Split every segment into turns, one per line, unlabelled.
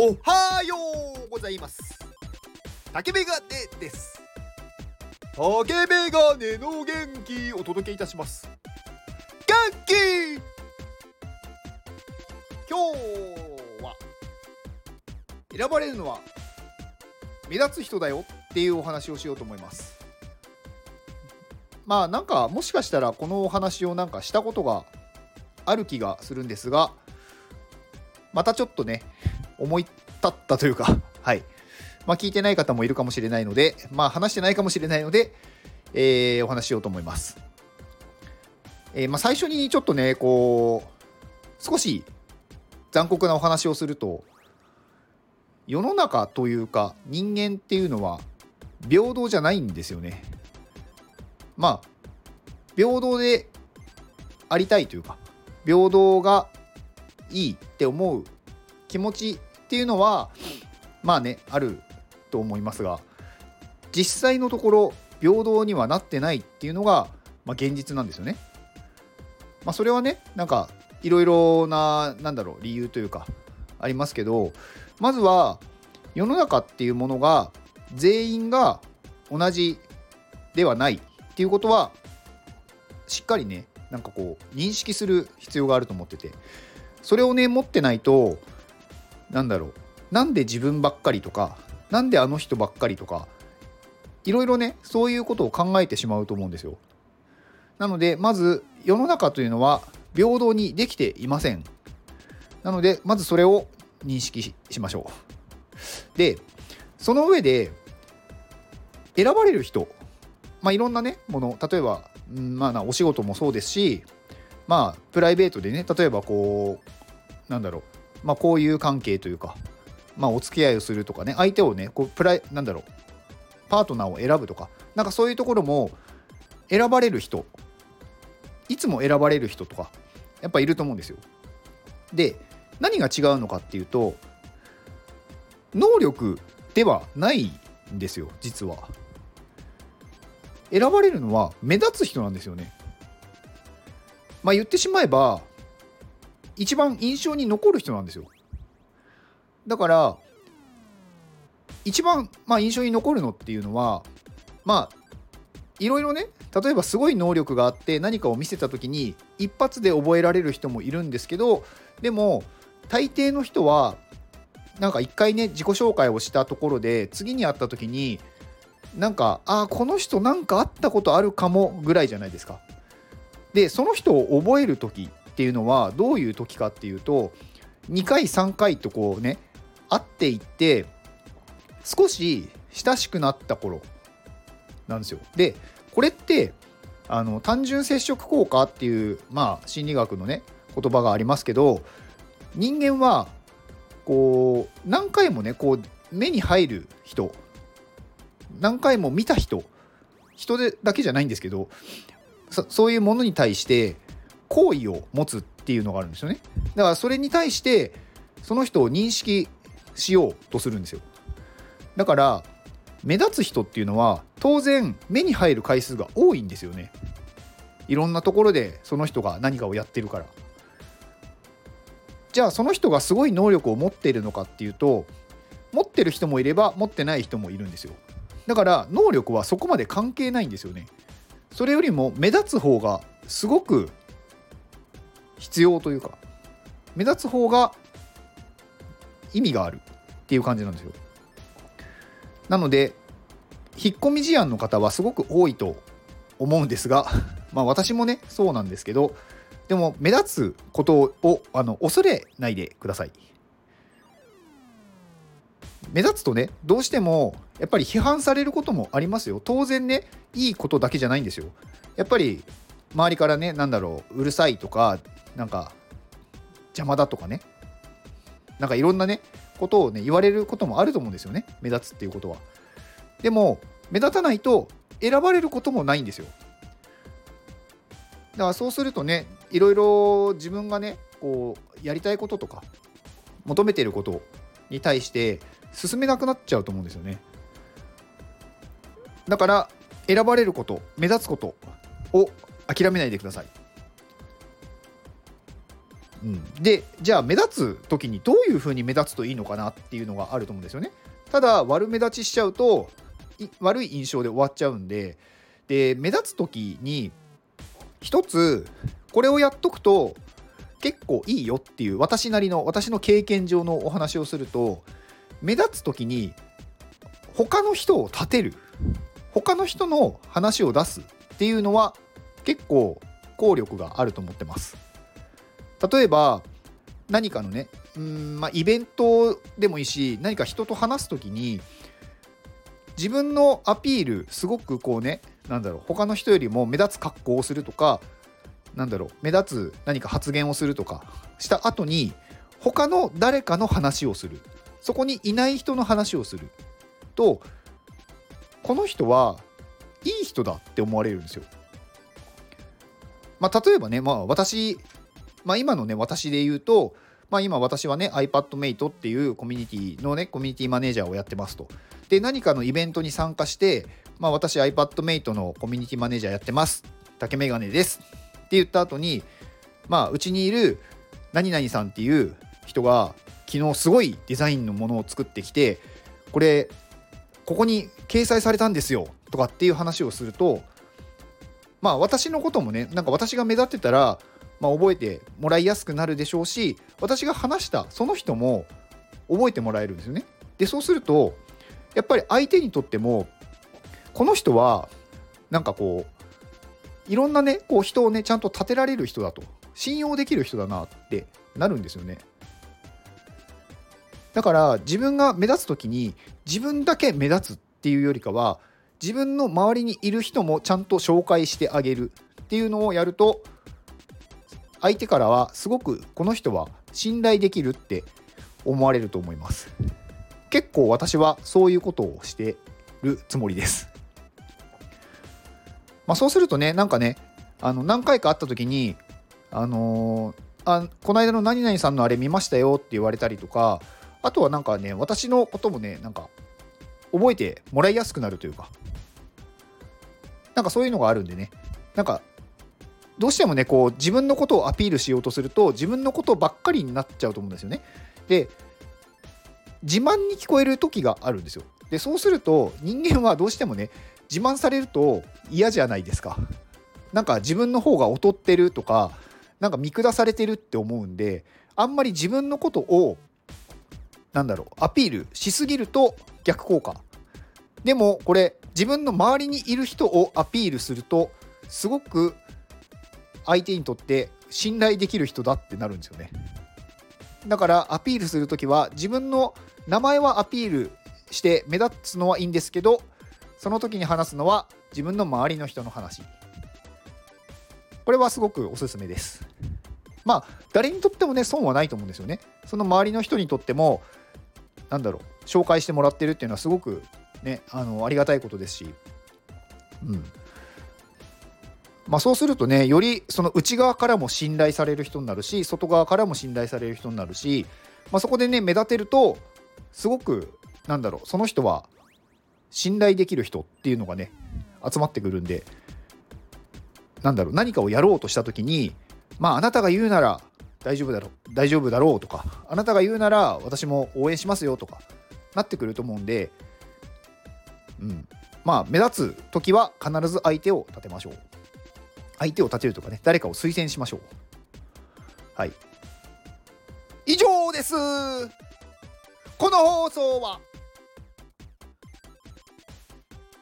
おはようございます。竹メガネです。竹メガネの元気お届けいたします。元気!今日は選ばれるのは目立つ人だよっていうお話をしようと思います。まあなんかもしかしたらこのお話をなんかしたことがある気がするんですがまたちょっとね思い立ったというか はい。まあ聞いてない方もいるかもしれないのでまあ話してないかもしれないので、えー、お話ししようと思います。えー、まあ最初にちょっとねこう少し残酷なお話をすると世の中というか人間っていうのは平等じゃないんですよね。まあ平等でありたいというか平等がいいって思う気持ちっていうのはまあねあると思いますが実際のところ平等にはなってないっていうのが、まあ、現実なんですよね。まあ、それはねなんかいろいろななんだろう理由というかありますけどまずは世の中っていうものが全員が同じではないっていうことはしっかりねなんかこう認識する必要があると思っててそれをね持ってないとなんだろう。なんで自分ばっかりとかなんであの人ばっかりとかいろいろねそういうことを考えてしまうと思うんですよ。なのでまず世の中というのは平等にできていません。なのでまずそれを認識しましょう。でその上で選ばれる人まあ、いろんなねもの例えば、まあ、お仕事もそうですしまあプライベートでね例えばこうなんだろう、まあ、こういう関係というか、まあ、お付き合いをするとかね相手をねこうプライなんだろうパートナーを選ぶとかなんかそういうところも選ばれる人いつも選ばれる人とかやっぱいると思うんですよ。で何が違うのかっていうと能力ではないんですよ実は。選ばれるのは目立つ人なんですよね。まあ言ってしまえば一番印象に残る人なんですよ。だから一番まあ印象に残るのっていうのはまあいろいろね例えばすごい能力があって何かを見せた時に一発で覚えられる人もいるんですけどでも大抵の人はなんか一回ね自己紹介をしたところで次に会った時になんかあこの人なんか会ったことあるかもぐらいじゃないですか。でその人を覚える時っていうのはどういう時かっていうと2回3回とこうね会っていって少し親しくなった頃なんですよ。でこれってあの単純接触効果っていうまあ心理学のね言葉がありますけど人間はこう何回もねこう目に入る人何回も見た人人でだけじゃないんですけどそういうものに対して好意を持つっていうのがあるんですよね。だからそれに対してその人を認識しようとするんですよ。だから目立つ人っていうのは当然目に入る回数が多いんですよね。いろんなところでその人が何かをやってるから。じゃあその人がすごい能力を持っているのかっていうと持ってる人もいれば持ってない人もいるんですよ。だから能力はそこまで関係ないんですよね。それよりも目立つ方がすごく必要というか目立つ方が意味があるっていう感じなんですよ。なので引っ込み思案の方はすごく多いと思うんですが まあ私もねそうなんですけどでも目立つことをあの恐れないでください。目立つとねどうしてもやっぱり批判されることもありますよ当然ねいいことだけじゃないんですよやっぱり周りからね何だろううるさいとかなんか邪魔だとかね。なんかいろんなねことをね言われることもあると思うんですよね。目立つっていうことは。でも目立たないと選ばれることもないんですよ。だからそうするとねいろいろ自分がねこうやりたいこととか求めてることに対して進めなくなっちゃうと思うんですよね。だから選ばれること目立つことを諦めないでください。うん、でじゃあ目立つ時にどういう風に目立つといいのかなっていうのがあると思うんですよね。ただ悪目立ちしちゃうと悪い印象で終わっちゃうんでで目立つ時に一つこれをやっとくと結構いいよっていう私なりの私の経験上のお話をすると目立つ時に他の人を立てる他の人の話を出すっていうのは結構効力があると思ってます例えば何かのねうんまあイベントでもいいし何か人と話す時に自分のアピールすごくこうねなんだろう他の人よりも目立つ格好をするとかなんだろう目立つ何か発言をするとかした後に他の誰かの話をするそこにいない人の話をするとこの人はいい人だって思われるんですよ。まあ、例えばね、まあ、私、まあ、今のね私で言うと、まあ、今私はね iPadMate っていうコミュニティのねコミュニティマネージャーをやってますと。で何かのイベントに参加して、まあ、私 iPadMate のコミュニティマネージャーやってます竹メガネですって言った後にまあうちにいる何々さんっていう人が昨日すごいデザインのものを作ってきてこれここに掲載されたんですよとかっていう話をするとまあ私のこともねなんか私が目立ってたら、まあ、覚えてもらいやすくなるでしょうし私が話したその人も覚えてもらえるんですよね。でそうするとやっぱり相手にとってもこの人はなんかこういろんなねこう人をねちゃんと立てられる人だと信用できる人だなってなるんですよね。だから自分が目立つ時に自分だけ目立つっていうよりかは自分の周りにいる人もちゃんと紹介してあげるっていうのをやると相手からはすごくこの人は信頼できるって思われると思います。結構私はそういうことをしてるつもりです。まあそうするとねなんかねあの何回か会った時にあのー、あこの間の何々さんのあれ見ましたよって言われたりとかあとはなんかね私のこともねなんか覚えてもらいやすくなるというか。なんかそういうのがあるんでね。なんかどうしてもねこう自分のことをアピールしようとすると自分のことばっかりになっちゃうと思うんですよね。で自慢に聞こえる時があるんですよ。でそうすると人間はどうしてもね自慢されると嫌じゃないですか。なんか自分の方が劣ってるとかなんか見下されてるって思うんであんまり自分のことをなんだろうアピールしすぎると逆効果。でもこれ自分の周りにいる人をアピールするとすごく相手にとって信頼できる人だってなるんですよね。だからアピールする時は自分の名前はアピールして目立つのはいいんですけどその時に話すのは自分の周りの人の話。これはすごくおすすめです。まあ誰にとってもね損はないと思うんですよね。その周りの人にとってもなんだろう紹介してもらってるっていうのはすごくねあのありがたいことですし。うん。まあ、そうするとねよりその内側からも信頼される人になるし外側からも信頼される人になるし、まあ、そこでね目立てるとすごくなんだろうその人は信頼できる人っていうのがね集まってくるんでなんだろう何かをやろうとした時にまああなたが言うなら大丈夫だろう大丈夫だろうとかあなたが言うなら私も応援しますよとかなってくると思うんで、うん、まあ目立つ時は必ず相手を立てましょう。相手を立てるとかね誰かを推薦しましょう。はい。以上です。この放送は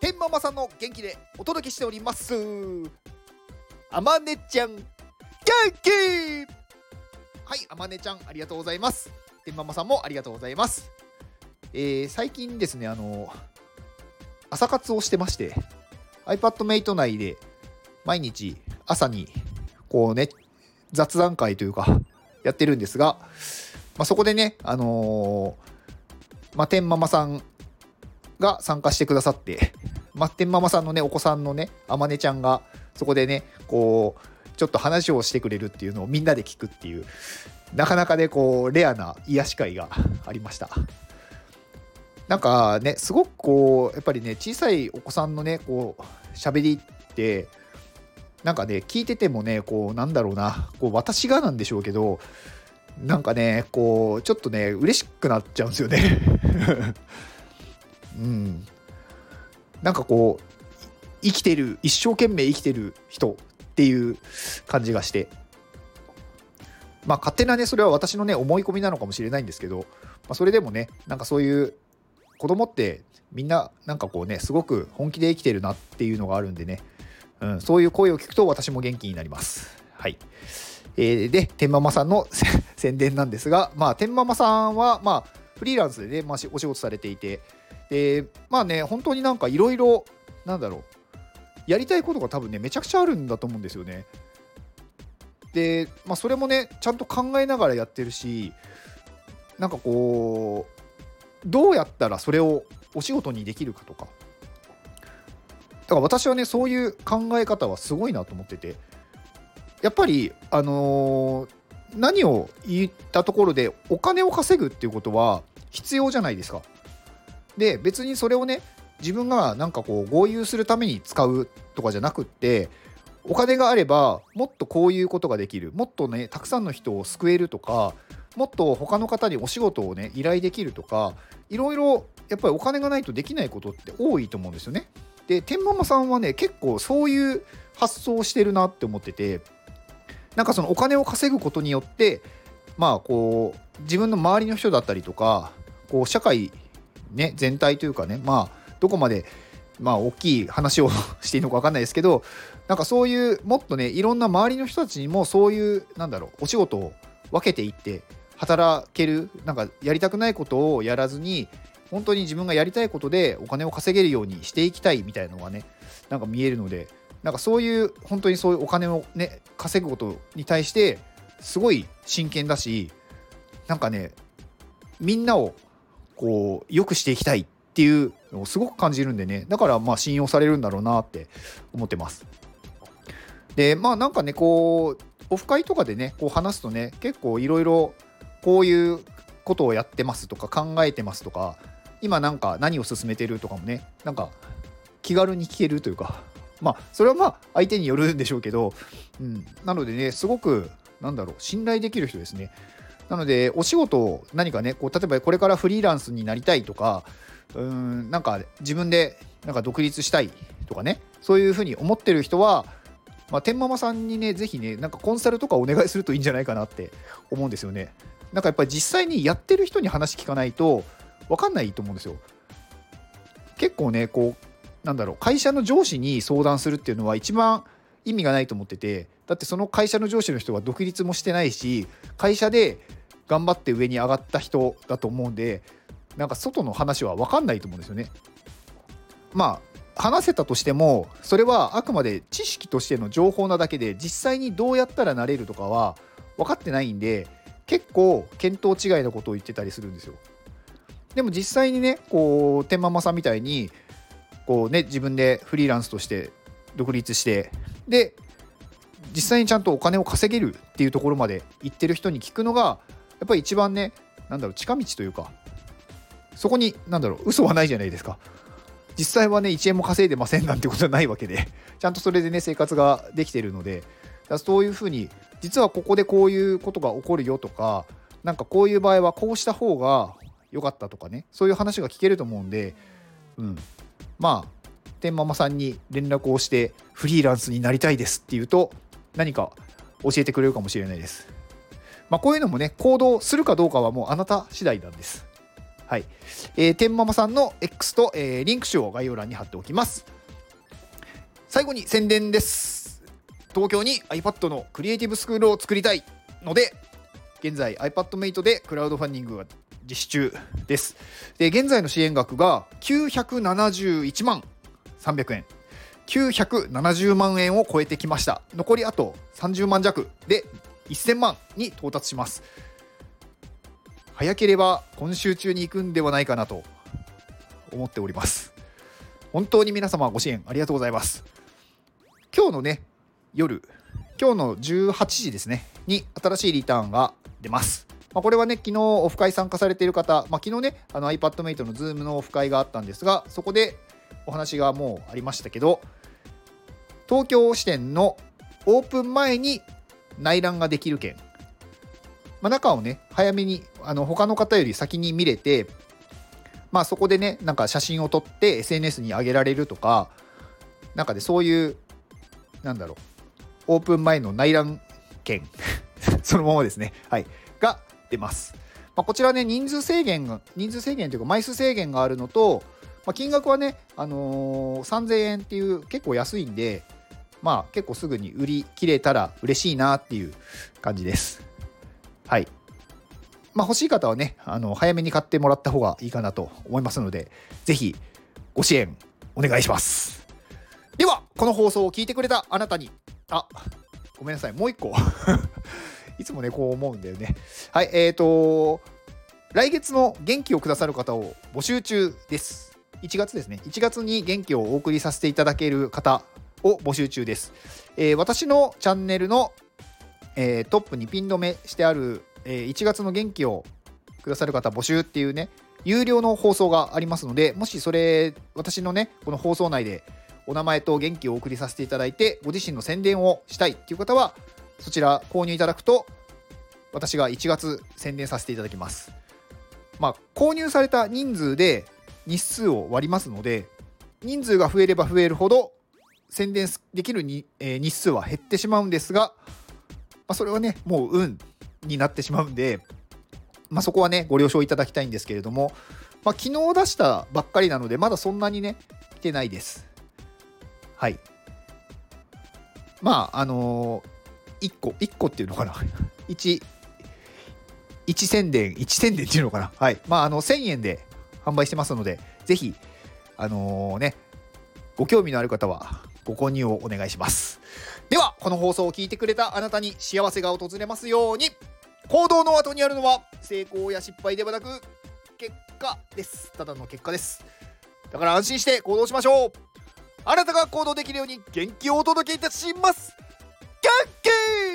天ママさんの元気でお届けしております。あまねちゃん元気！はいあまねちゃんありがとうございます。天ママさんもありがとうございます。えー、最近ですねあの朝活をしてまして iPadMate 内で毎日朝にこうね雑談会というかやってるんですが、まあ、そこでねあのー、まあ、天ママさんが参加してくださってまってんママさんのね、お子さんのね、あまねちゃんが、そこでね、こう、ちょっと話をしてくれるっていうのをみんなで聞くっていう、なかなかね、こう、レアな癒し会がありました。なんかね、すごくこう、やっぱりね、小さいお子さんのね、こう、喋りって、なんかね聞いててもねこうなんだろうなこう私がなんでしょうけどなんかねこうちょっとね嬉しくなっちゃうんですよね。うん。なんかこう生きてる一生懸命生きてる人っていう感じがして。まあ勝手なねそれは私のね思い込みなのかもしれないんですけど、まあ、それでもねなんかそういう子供ってみんななんかこうねすごく本気で生きてるなっていうのがあるんでね、うん、そういう声を聞くと私も元気になります。はい。えー、で、天ママさんの 宣伝なんですが、まあ、天ママさんは、まあ、フリーランスでね、まあ、お仕事されていて、で、まあね、本当になんかいろいろ、なんだろう、やりたいことが多分ね、めちゃくちゃあるんだと思うんですよね。で、まあ、それもね、ちゃんと考えながらやってるし、なんかこう、どうやったらそれをお仕事にできるかとか。だから私はね、そういう考え方はすごいなと思ってて、やっぱり、あのー、何を言ったところでお金を稼ぐっていうことは必要じゃないですか。で、別にそれをね、自分がなんかこう合流するために使うとかじゃなくってお金があればもっとこういうことができるもっとねたくさんの人を救えるとかもっと他の方にお仕事をね依頼できるとかいろいろやっぱりお金がないとできないことって多いと思うんですよね。で天ママさんはね結構そういう発想をしてるなって思っててなんかそのお金を稼ぐことによってまあこう自分の周りの人だったりとかこう社会ね全体というかねまあどこまでまあ大きい話を していいのか分かんないですけどなんかそういうもっとねいろんな周りの人たちにもそういうなんだろうお仕事を分けていって働けるなんかやりたくないことをやらずに本当に自分がやりたいことでお金を稼げるようにしていきたいみたいなのがねなんか見えるのでなんかそういう本当にそういうお金をね稼ぐことに対してすごい真剣だしなんかねみんなをこう良くしていきたいっていうのをすごく感じるんでねだからまあ信用されるんだろうなって思ってます。でまあなんかねこうオフ会とかでねこう話すとね結構いろいろこういうことをやってますとか考えてますとか今なんか何を進めてるとかもねなんか気軽に聞けるというかまあそれはまあ相手によるんでしょうけど、うん、なのでねすごくなんだろう信頼できる人ですね。なのでお仕事を何かねこう例えばこれからフリーランスになりたいとかうんなんか自分でなんか独立したいとかねそういうふうに思ってる人は、まあ、天ママさんにね是非ねなんかコンサルとかお願いするといいんじゃないかなって思うんですよね。なんかやっぱり実際にやってる人に話聞かないと分かんないと思うんですよ結構ねこうなんだろう会社の上司に相談するっていうのは一番意味がないと思っててだってその会社の上司の人は独立もしてないし会社で頑張って上に上がった人だと思うんでなんか外の話は分かんないと思うんですよね。まあ話せたとしてもそれはあくまで知識としての情報なだけで実際にどうやったらなれるとかは分かってないんで結構見当違いなことを言ってたりするんですよ。でも実際にねこう天ママさんみたいにこうね自分でフリーランスとして独立してで実際にちゃんとお金を稼げるっていうところまで行ってる人に聞くのがやっぱり一番ねなんだろう近道というかそこに、なんだろう、嘘はないじゃないですか。実際はね、1円も稼いでませんなんてことはないわけで、ちゃんとそれでね、生活ができてるので、だそういうふうに、実はここでこういうことが起こるよとか、なんかこういう場合はこうした方が良かったとかね、そういう話が聞けると思うんで、うん。まあ、天ママさんに連絡をして、フリーランスになりたいですっていうと、何か教えてくれるかもしれないです。まあ、こういうのもね、行動するかどうかはもうあなた次第なんです。はい。えー、天ママさんの X と、えー、リンク集を概要欄に貼っておきます。最後に宣伝です。東京に iPad のクリエイティブスクールを作りたいので、現在 iPadMate でクラウドファンディングが実施中です。で、現在の支援額が971万300円。970万円を超えてきました。残りあと30万弱で1000万に到達します。早ければ今週中に行くんではないかなと思っております。本当に皆様ご支援ありがとうございます。今日のね、夜、今日の18時ですね、に新しいリターンが出ます。まあ、これはね、昨日オフ会参加されている方、まあ、昨日ね、iPadMate の Zoom のオフ会があったんですが、そこでお話がもうありましたけど、東京支店のオープン前に内覧ができる券、まあ、中をね早めにあの他の方より先に見れてまあそこでねなんか写真を撮って SNS に上げられるとかなんかでそういうなんだろうオープン前の内覧券 そのままですね。はい。が出ますまあ、こちらね、人数制限が、人数制限というか、枚数制限があるのと、まあ、金額はね、あのー、3000円っていう結構安いんで、まあ結構すぐに売り切れたら嬉しいなっていう感じです。はい。まあ欲しい方はね、あの早めに買ってもらった方がいいかなと思いますので、ぜひご支援お願いします。では、この放送を聞いてくれたあなたに、あ、ごめんなさい、もう一個いつもね、こう思うんだよね。はい、えっ、ー、と、来月の元気をくださる方を募集中です。1月ですね。1月に元気をお送りさせていただける方を募集中です。えー、私のチャンネルの、えー、トップにピン止めしてある、えー、1月の元気をくださる方募集っていうね、有料の放送がありますので、もしそれ、私のね、この放送内でお名前と元気をお送りさせていただいて、ご自身の宣伝をしたいっていう方は、そちら購入いただくと私が1月宣伝させていただきます。まあ、購入された人数で日数を割りますので人数が増えれば増えるほど宣伝できるに、えー、日数は減ってしまうんですが、まあ、それはねもう運になってしまうんで、まあ、そこはねご了承いただきたいんですけれども、まあ、昨日出したばっかりなのでまだそんなにね来てないです。はい。まああのー1個、1個っていうのかな？1、1宣伝、1宣伝っていうのかな？はい。まあ、あの、1000円で販売してますので、ぜひ、あのー、ね、ご興味のある方はご購入をお願いします。では、この放送を聞いてくれたあなたに幸せが訪れますように、行動の後にあるのは成功や失敗ではなく、結果です。ただの結果です。だから安心して行動しましょう。あなたが行動できるように元気をお届けいたします。Cuckoo!